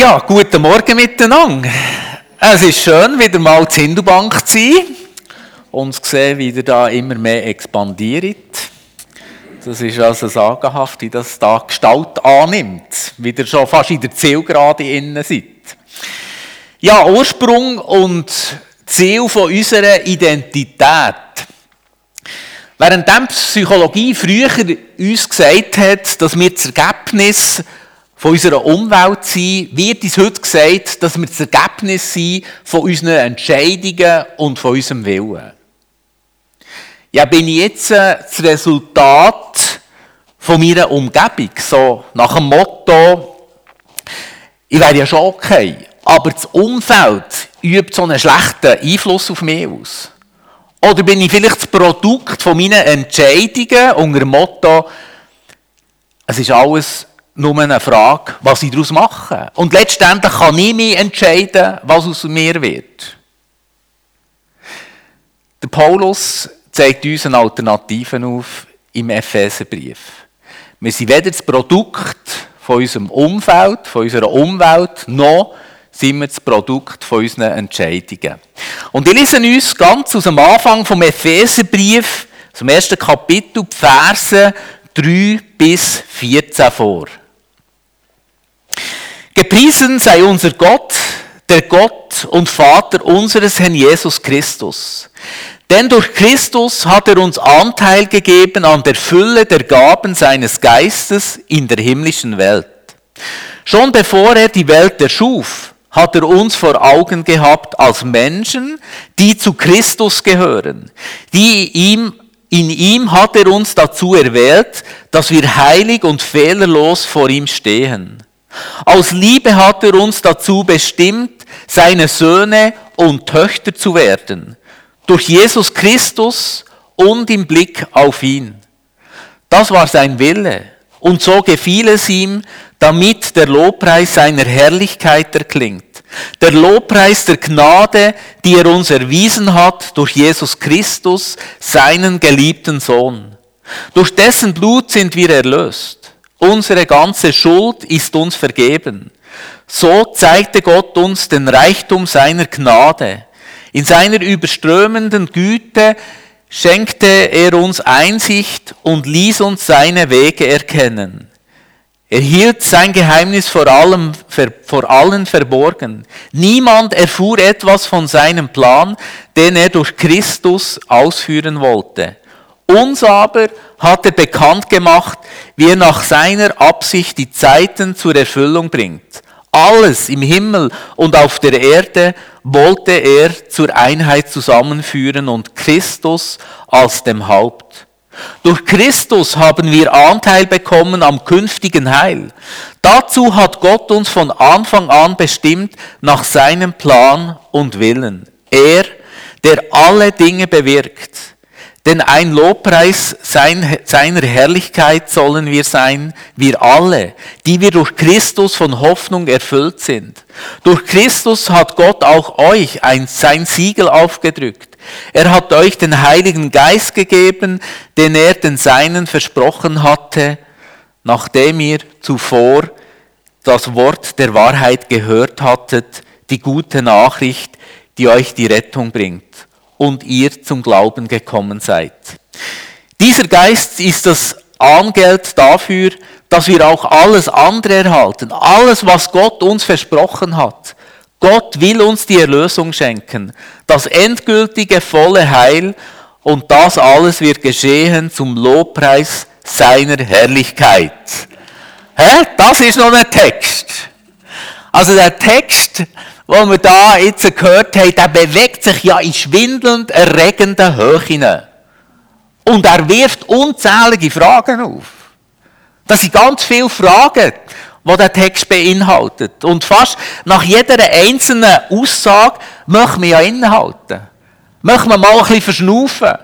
Ja, guten Morgen miteinander. Es ist schön, wieder mal zur Hindubank zu sein und zu sehen, wie ihr da immer mehr expandiert. Das ist also sagenhaft, wie das da Gestalt annimmt, wie ihr schon fast in der Zielgerade innen seid. Ja, Ursprung und Ziel von unserer Identität. Während Psychologie früher uns gesagt hat, dass wir das Ergebnis von unserer Umwelt sind, wird uns heute gesagt, dass wir das Ergebnis sind von unseren Entscheidungen und von unserem Willen. Ja, bin ich jetzt äh, das Resultat von meiner Umgebung, so nach dem Motto, ich wäre ja schon okay, aber das Umfeld übt so einen schlechten Einfluss auf mich aus. Oder bin ich vielleicht das Produkt von meinen Entscheidungen unter dem Motto, es ist alles nur eine Frage, was ich daraus mache. Und letztendlich kann ich mich entscheiden, was aus mir wird. Der Paulus zeigt uns eine Alternative auf im Epheserbrief. Wir sind weder das Produkt von unserem Umfeld, von unserer Umwelt, noch sind wir das Produkt von unseren Entscheidungen. Und ich lese uns ganz aus dem Anfang vom Epheserbrief, zum ersten Kapitel, die Verse 3 bis 14 vor. Gepriesen sei unser Gott, der Gott und Vater unseres Herrn Jesus Christus. Denn durch Christus hat er uns Anteil gegeben an der Fülle der Gaben seines Geistes in der himmlischen Welt. Schon bevor er die Welt erschuf, hat er uns vor Augen gehabt als Menschen, die zu Christus gehören, die ihm in ihm hat er uns dazu erwählt, dass wir heilig und fehlerlos vor ihm stehen. Aus Liebe hat er uns dazu bestimmt, seine Söhne und Töchter zu werden, durch Jesus Christus und im Blick auf ihn. Das war sein Wille, und so gefiel es ihm, damit der Lobpreis seiner Herrlichkeit erklingt. Der Lobpreis der Gnade, die er uns erwiesen hat durch Jesus Christus, seinen geliebten Sohn. Durch dessen Blut sind wir erlöst. Unsere ganze Schuld ist uns vergeben. So zeigte Gott uns den Reichtum seiner Gnade. In seiner überströmenden Güte schenkte er uns Einsicht und ließ uns seine Wege erkennen. Er hielt sein Geheimnis vor, allem, vor allen verborgen. Niemand erfuhr etwas von seinem Plan, den er durch Christus ausführen wollte. Uns aber hat er bekannt gemacht, wie er nach seiner Absicht die Zeiten zur Erfüllung bringt. Alles im Himmel und auf der Erde wollte er zur Einheit zusammenführen und Christus als dem Haupt. Durch Christus haben wir Anteil bekommen am künftigen Heil. Dazu hat Gott uns von Anfang an bestimmt nach seinem Plan und Willen. Er, der alle Dinge bewirkt. Denn ein Lobpreis seiner Herrlichkeit sollen wir sein, wir alle, die wir durch Christus von Hoffnung erfüllt sind. Durch Christus hat Gott auch euch ein, sein Siegel aufgedrückt. Er hat euch den Heiligen Geist gegeben, den er den Seinen versprochen hatte, nachdem ihr zuvor das Wort der Wahrheit gehört hattet, die gute Nachricht, die euch die Rettung bringt und ihr zum Glauben gekommen seid. Dieser Geist ist das Angeld dafür, dass wir auch alles andere erhalten, alles, was Gott uns versprochen hat. Gott will uns die Erlösung schenken, das endgültige volle Heil und das alles wird geschehen zum Lobpreis seiner Herrlichkeit. Hä? Das ist noch ein Text. Also der Text was wir da jetzt gehört haben, der bewegt sich ja in schwindelnd erregenden Höhen. Und er wirft unzählige Fragen auf. Das sind ganz viele Fragen, die der Text beinhaltet. Und fast nach jeder einzelnen Aussage möchten wir ja innehalten. Möchten wir mal ein bisschen verschnaufen.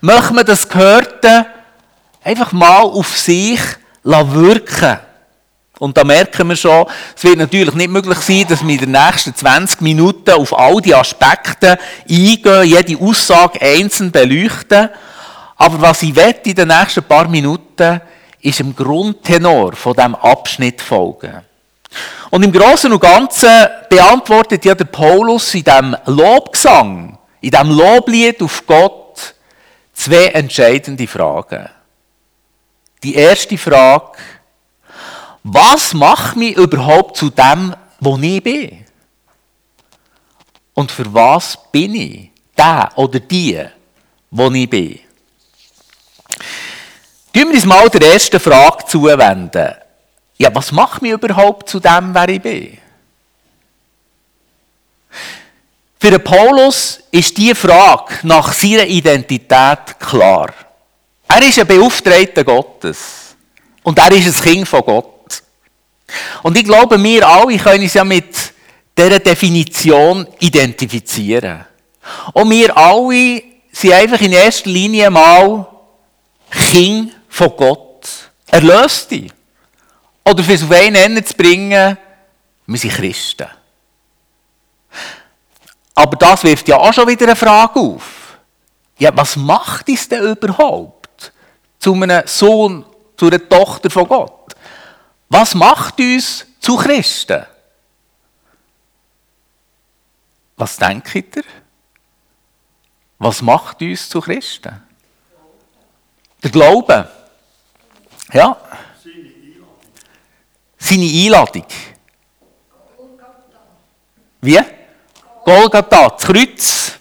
Möchten wir das Gehörte einfach mal auf sich wirken und da merken wir schon, es wird natürlich nicht möglich sein, dass wir in den nächsten 20 Minuten auf all die Aspekte eingehen, jede Aussage einzeln beleuchten. Aber was ich wette in den nächsten paar Minuten, ist im Grundtenor von diesem Abschnitt folgen. Und im Großen und Ganzen beantwortet ja der Paulus in diesem Lobgesang, in diesem Loblied auf Gott, zwei entscheidende Fragen. Die erste Frage, was macht mich überhaupt zu dem, wo ich bin? Und für was bin ich? Der oder die, wo ich bin? Tun wir uns mal der ersten Frage zuwenden. Ja, was macht mich überhaupt zu dem, wer ich bin? Für den Paulus ist diese Frage nach seiner Identität klar. Er ist ein Beauftragter Gottes. Und er ist ein Kind von Gott. Und ich glaube, wir alle können uns ja mit dieser Definition identifizieren. Und wir alle sind einfach in erster Linie mal Kind von Gott. Erlöste. Oder für es auf einen Ende zu bringen, wir sind Christen. Aber das wirft ja auch schon wieder eine Frage auf. Ja, was macht es denn überhaupt zu einem Sohn, zu einer Tochter von Gott? Was macht uns zu Christen? Was denkt ihr? Was macht uns zu Christen? Der Glaube. Ja. Seine Einladung. Wie? Golgatha, das Kreuz.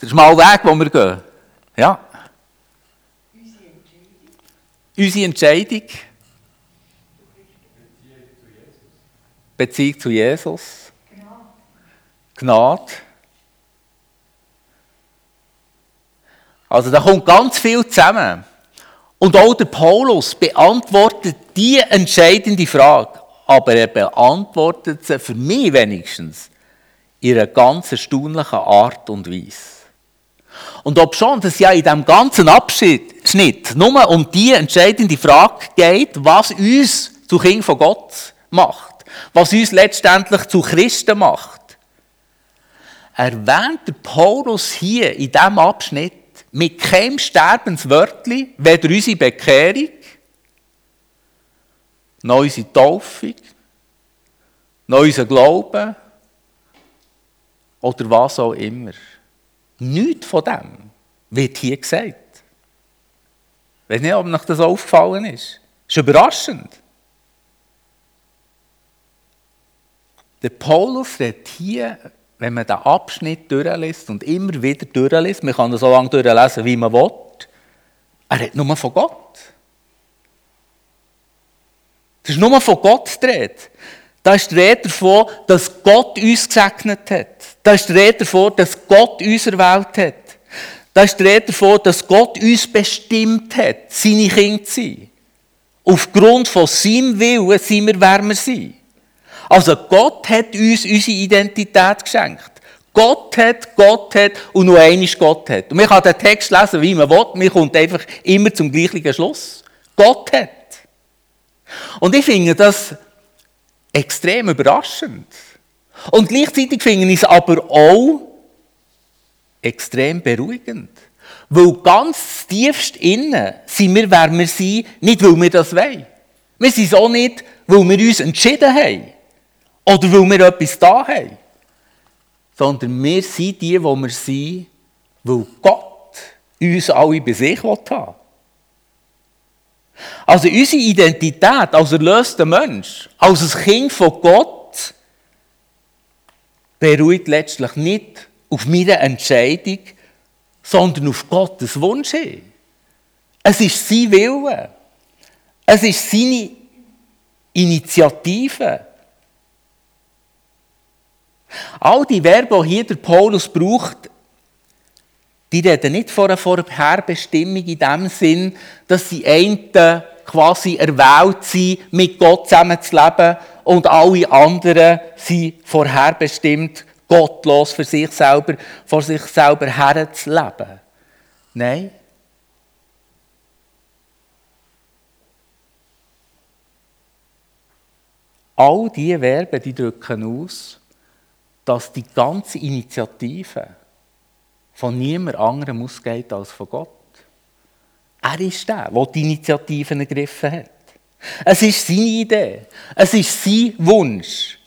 Der schmale Weg, wo wir gehen. Ja. Unsere Entscheidung. Beziehung zu Jesus. Gnade. Also da kommt ganz viel zusammen. Und auch der Paulus beantwortet die entscheidende Frage, aber er beantwortet sie für mich wenigstens in einer ganz erstaunlichen Art und Weise. Und ob schon das ja in diesem ganzen Abschnitt nur um die entscheidende Frage geht, was uns zu Kind von Gott macht, was uns letztendlich zu Christen macht, erwähnt der Paulus hier in diesem Abschnitt mit keinem Sterbenswörtli, weder unsere Bekehrung, noch unsere Taufe, noch unser Glauben oder was auch immer. Nichts von dem wird hier gesagt. Ich weiß nicht, ob euch das aufgefallen ist. Das ist überraschend. Der Paulus redet hier wenn man den Abschnitt durchliest und immer wieder durchliest, man kann ihn so lange durchlesen, wie man will, er redet nur von Gott. Das ist nur von Gott die Rede. Da ist die Rede davon, dass Gott uns gesegnet hat. Da ist die Rede davon, dass Gott uns erwählt hat. Da ist die Rede davon, dass Gott uns bestimmt hat, seine Kinder zu sein. Aufgrund von seinem Willen sind wir, wer wir sind. Also Gott hat uns unsere Identität geschenkt. Gott hat, Gott hat und nur einmal Gott hat. Und man kann den Text lesen, wie man will, man kommt einfach immer zum gleichen Schluss. Gott hat. Und ich finde das extrem überraschend. Und gleichzeitig finde ich es aber auch extrem beruhigend. Weil ganz tiefst innen sind wir, wer wir sind, nicht weil wir das wollen. Wir sind auch nicht, weil wir uns entschieden haben. Oder weil wir etwas da haben. Sondern wir sind die, wo wir sind, weil Gott uns alle bei sich haben Also unsere Identität als erlöster Mensch, als ein Kind von Gott, beruht letztlich nicht auf meiner Entscheidung, sondern auf Gottes Wunsch hin. Es ist sein Wille. Es ist seine Initiative. All die Verben, die hier der Paulus braucht, die reden nicht von einer Vorherbestimmung in dem Sinn, dass die einen quasi erwählt sind, mit Gott zusammenzuleben und alle anderen sind vorherbestimmt, gottlos für sich selber, vor sich selber herzuleben. Nein. All diese Verben, die drücken aus, dass die ganze Initiative von niemand anderem ausgeht als von Gott. Er ist der, der die Initiativen ergriffen hat. Es ist seine Idee. Es ist sein Wunsch.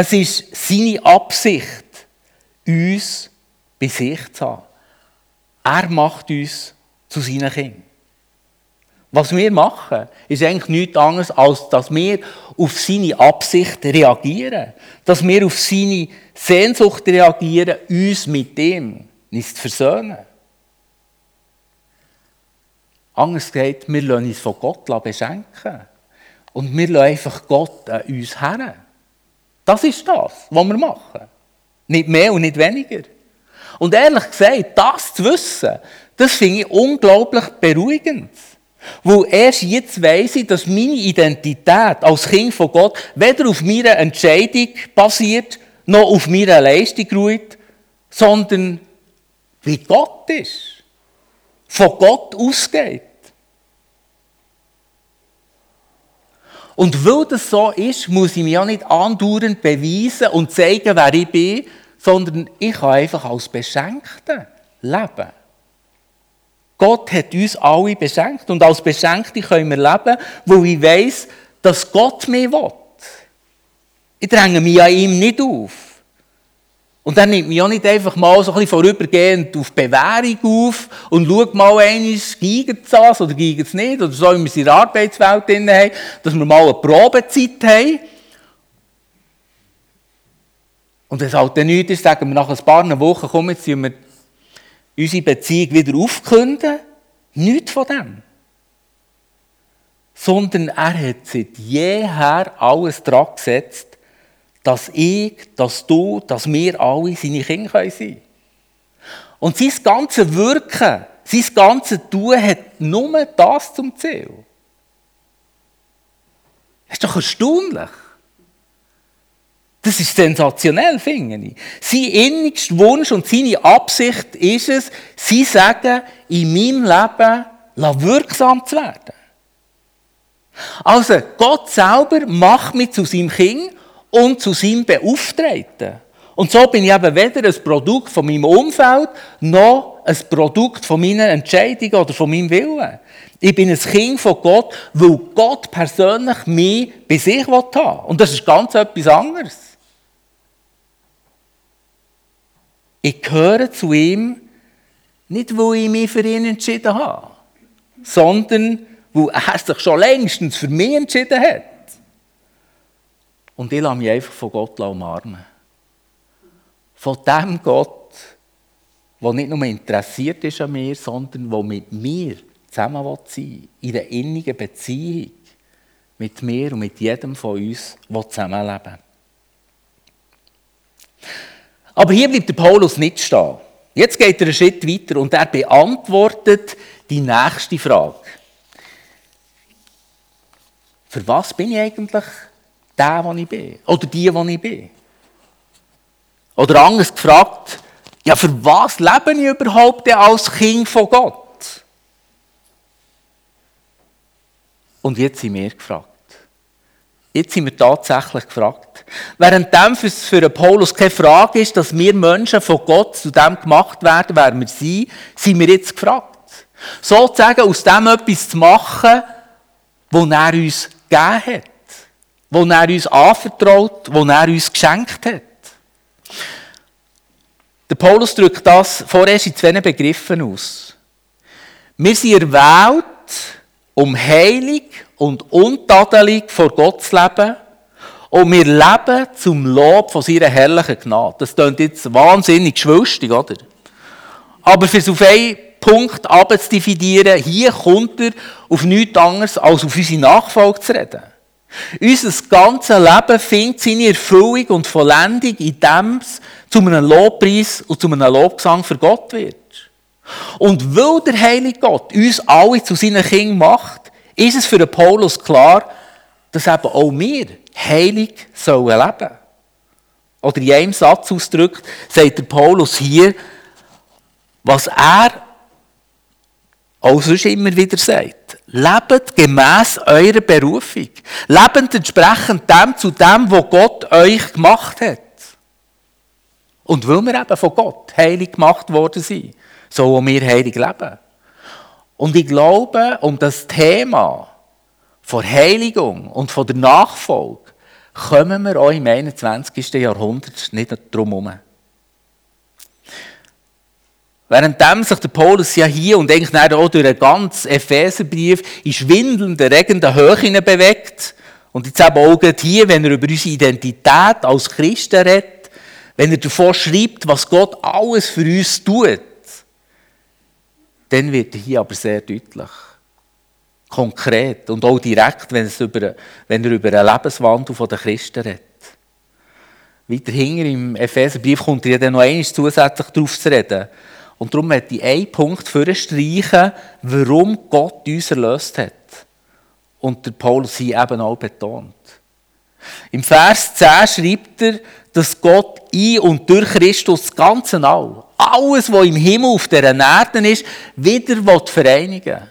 Es ist seine Absicht, uns bei sich zu haben. Er macht uns zu seinen Kindern. Was wir machen, ist eigentlich nichts anderes, als dass wir auf seine Absicht reagieren. Dass wir auf seine Sehnsucht reagieren, uns mit dem nicht zu versöhnen. Anders gesagt, wir lassen uns von Gott beschenken. Und wir lassen einfach Gott an uns her. Das ist das, was wir machen. Nicht mehr und nicht weniger. Und ehrlich gesagt, das zu wissen, das finde ich unglaublich beruhigend. Weil erst jetzt weiss ich, dass meine Identität als Kind von Gott weder auf meiner Entscheidung basiert, noch auf meiner Leistung ruht, sondern wie Gott ist. Von Gott ausgeht. Und weil das so ist, muss ich mich ja nicht andauernd beweisen und zeigen, wer ich bin, sondern ich kann einfach als Beschenkter leben. Gott hat uns alle beschenkt und als Beschenkte können wir leben, wo ich weiss, dass Gott mich will. Ich dränge mich an ihm nicht auf. Und dann nimmt mich auch nicht einfach mal so ein bisschen vorübergehend auf Bewährung auf und schaut mal einmal, giegt es das oder giegt es nicht, oder so, wie wir es in der Arbeitswelt drin haben, dass wir mal eine Probezeit haben. Und wenn es halt dann nichts ist, sagen wir nach ein paar Wochen, komm, jetzt wir unsere Beziehung wieder aufkünden. Nichts von dem. Sondern er hat seit jeher alles dran gesetzt, dass ich, dass du, dass wir alle seine Kinder sein können. Und sein ganzes Wirken, sein ganzes Tun hat nur das zum Ziel. Das ist doch erstaunlich. Das ist sensationell, finde ich. Sein innigster Wunsch und seine Absicht ist es, sie sagen, in meinem Leben wirksam zu werden. Also, Gott selber macht mich zu seinem Kind und zu seinem Beauftragten. Und so bin ich eben weder ein Produkt von meinem Umfeld, noch ein Produkt von meinen Entscheidungen oder von meinem Willen. Ich bin ein Kind von Gott, weil Gott persönlich mich bei sich haben will. Und das ist ganz etwas anderes. Ich gehöre zu ihm, nicht weil ich mich für ihn entschieden habe, sondern weil er sich schon längstens für mich entschieden hat. Und ich lasse mich einfach von Gott umarmen. Von dem Gott, der nicht nur interessiert ist an mir, sondern der mit mir zusammen sein will, in einer innigen Beziehung mit mir und mit jedem von uns, der zusammenleben Aber hier bleibt der Paulus nicht stehen. Jetzt geht er einen Schritt weiter und er beantwortet die nächste Frage. Für was bin ich eigentlich der, der ich bin? Oder die, die ich bin? Oder anders gefragt, ja, für was lebe ich überhaupt als Kind von Gott? Und jetzt sind wir gefragt. Jetzt sind wir tatsächlich gefragt. Während dem für, für Paulus keine Frage ist, dass wir Menschen von Gott zu dem gemacht werden, wer wir sind, sind wir jetzt gefragt. Sozusagen aus dem etwas zu machen, was er uns gegeben hat. Was er uns anvertraut, was er uns geschenkt hat. Der Paulus drückt das vorerst in zwei Begriffen aus. Wir sind erwählt, um heilig und untadelig vor Gott zu leben. Und wir leben zum Lob von seiner herrlichen Gnade. Das klingt jetzt wahnsinnig schwülstig, oder? Aber für auf einen Punkt abzudividieren, hier kommt er auf nichts anderes, als auf unsere Nachfolge zu reden. Unser ganzes Leben findet seine Erfüllung und Vollendung, indem es zu einem Lobpreis und zu einem Lobgesang für Gott wird. Und weil der Heilige Gott uns alle zu seinen Kindern macht, ist es für Paulus klar, dass eben auch wir heilig sollen leben. Oder in einem Satz ausdrückt, sagt der Paulus hier, was er auch sonst immer wieder sagt. Lebt gemäss eurer Berufung. Lebt entsprechend dem zu dem, was Gott euch gemacht hat. Und weil wir eben von Gott heilig gemacht worden sind, sollen wir heilig leben. Und ich glaube, um das Thema von Heiligung und von der Nachfolge kommen wir auch im 21. Jahrhundert nicht drum herum. Währenddem sich der Paulus ja hier und eigentlich auch durch den ganzen Epheserbrief in schwindelnden, regenden Höhen bewegt, und jetzt eben auch hier, wenn er über unsere Identität als Christen redet, wenn er davon schreibt, was Gott alles für uns tut, dann wird er hier aber sehr deutlich. Konkret und auch direkt, wenn, es über, wenn er über einen Lebenswandel der Christen redet. Weiter hinten im Epheserbrief kommt er dann noch einmal zusätzlich darauf zu reden. Und darum möchte ich einen Punkt streichen, warum Gott uns erlöst hat. Und der Paulus hier eben auch betont. Im Vers 10 schreibt er, dass Gott in und durch Christus das Ganze all, alles, was im Himmel auf der Erde ist, wieder vereinigen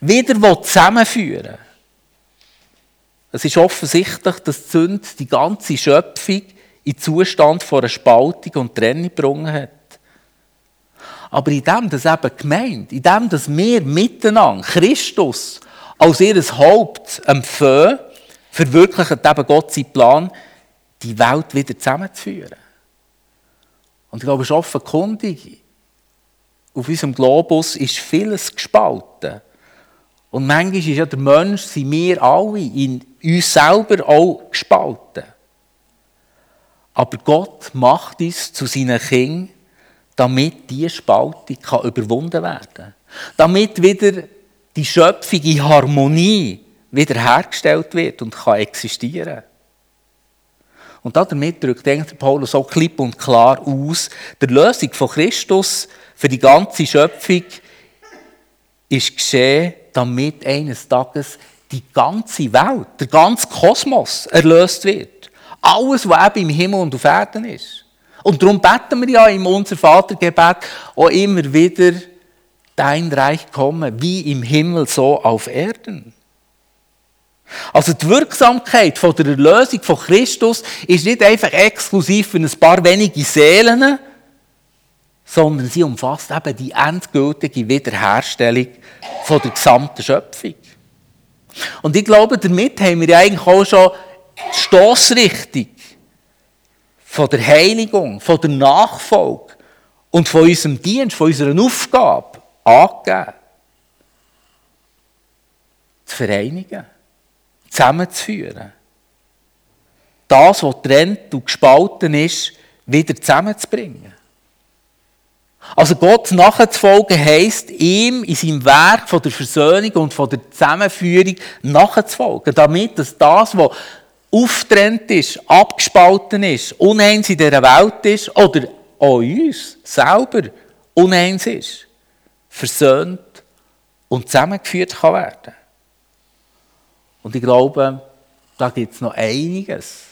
will, wieder zusammenführen Es ist offensichtlich, dass die Sünde die ganze Schöpfung in Zustand von einer Spaltung und Trennung gebracht hat. Aber in dem, dass eben gemeint, in dem, dass wir miteinander Christus als ihr Haupt empfehlen, verwirklicht eben Gott seinen Plan, die Welt wieder zusammenzuführen. Und ich glaube, es ist offenkundig, auf unserem Globus ist vieles gespalten. Und manchmal ist ja der Mensch, sind wir alle, in uns selber auch gespalten. Aber Gott macht uns zu seinen Kindern, damit diese Spaltung kann überwunden werden kann. Damit wieder die Schöpfung in Harmonie wiederhergestellt wird und kann existieren. Und damit drückt der Paulus auch klipp und klar aus, der Lösung von Christus für die ganze Schöpfung ist geschehen, damit eines Tages die ganze Welt, der ganze Kosmos erlöst wird. Alles, was eben im Himmel und auf Erden ist. Und darum beten wir ja im Unser Vatergebet auch immer wieder, dein Reich komme, wie im Himmel, so auf Erden. Also die Wirksamkeit von der Erlösung von Christus ist nicht einfach exklusiv für ein paar wenige Seelen, sondern sie umfasst eben die endgültige Wiederherstellung von der gesamten Schöpfung. Und ich glaube, damit haben wir eigentlich auch schon die Stossrichtung von der Heiligung, von der Nachfolge und von unserem Dienst, von unserer Aufgabe angegeben. Zu vereinigen, zusammenzuführen. Das, was trennt und gespalten ist, wieder zusammenzubringen. Also Gott nachzufolgen heisst, ihm in seinem Werk von der Versöhnung und von der Zusammenführung nachzufolgen, damit dass das, was auftrennt ist, abgespalten ist, uneins in dieser Welt ist oder auch uns selber uneins ist, versöhnt und zusammengeführt kann werden. Und ich glaube, da gibt es noch einiges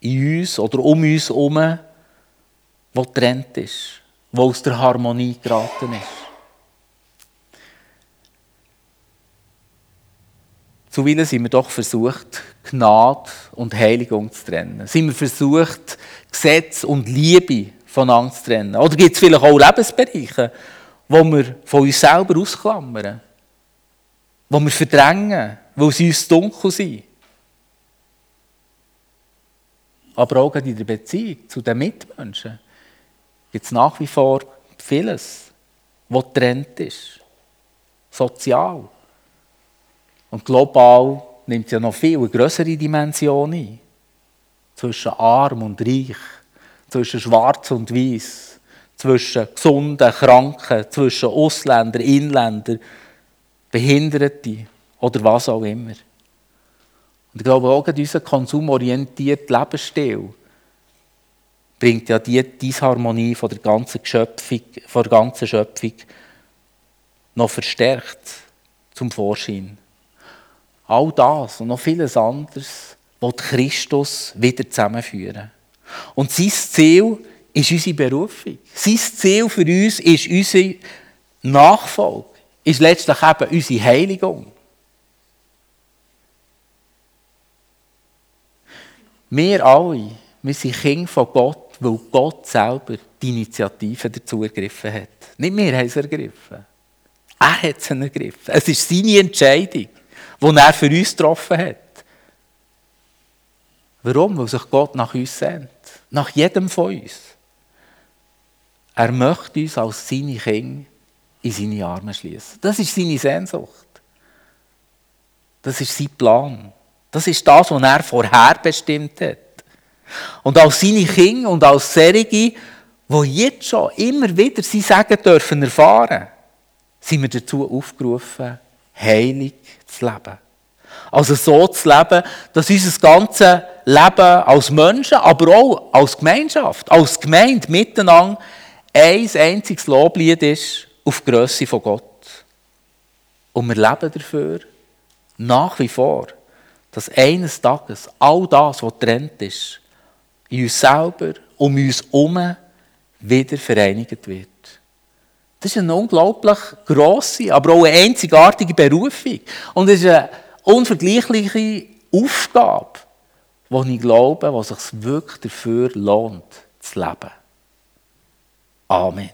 in uns oder um uns herum, was trennt ist, was aus der Harmonie geraten ist. Zuweilen sind wir doch versucht, Gnade und Heiligung zu trennen. Sind wir versucht, Gesetz und Liebe voneinander zu trennen. Oder gibt es vielleicht auch Lebensbereiche, wo wir von uns selber ausklammern, wo wir verdrängen, weil sie uns dunkel sind. Aber auch in der Beziehung zu den Mitmenschen gibt es nach wie vor vieles, was trennt ist. Sozial. Und global nimmt es ja noch viel größere Dimensionen ein. Zwischen arm und reich, zwischen schwarz und weiß, zwischen Gesunden, Kranken, zwischen Ausländern, Inländern, Behinderten oder was auch immer. Und ich glaube auch, unser konsumorientierter Lebensstil bringt ja die Disharmonie von der ganzen Schöpfung, von der ganzen Schöpfung noch verstärkt zum Vorschein. All das und noch vieles anderes wird Christus wieder zusammenführen. Und sein Ziel ist unsere Berufung. Sein Ziel für uns ist unsere Nachfolge, ist letztlich eben unsere Heiligung. Wir alle, wir sind Kinder von Gott, weil Gott selber die Initiative dazu ergriffen hat. Nicht wir haben es ergriffen. Er hat es ergriffen. Es ist seine Entscheidung, die er für uns getroffen hat. Warum? Weil sich Gott nach uns sehnt. Nach jedem von uns. Er möchte uns als seine Kinder in seine Arme schließen. Das ist seine Sehnsucht. Das ist sein Plan. Das ist das, was er vorherbestimmt hat. Und als seine Kinder und als Serige, die jetzt schon immer wieder sie sagen dürfen erfahren, sind wir dazu aufgerufen, heilig zu leben. Also so zu leben, dass unser ganzes Leben als Menschen, aber auch als Gemeinschaft, als Gemeinde miteinander ein einziges Loblied ist auf die Grösse von Gott. Und wir leben dafür nach wie vor, dass eines Tages all das, was trennt ist, in uns selber, um uns herum, wieder vereinigt wird. Das ist eine unglaublich grosse, aber auch eine einzigartige Berufung. Und es ist eine unvergleichliche Aufgabe, die ich glaube, was sich wirklich dafür lohnt, zu leben. Amen.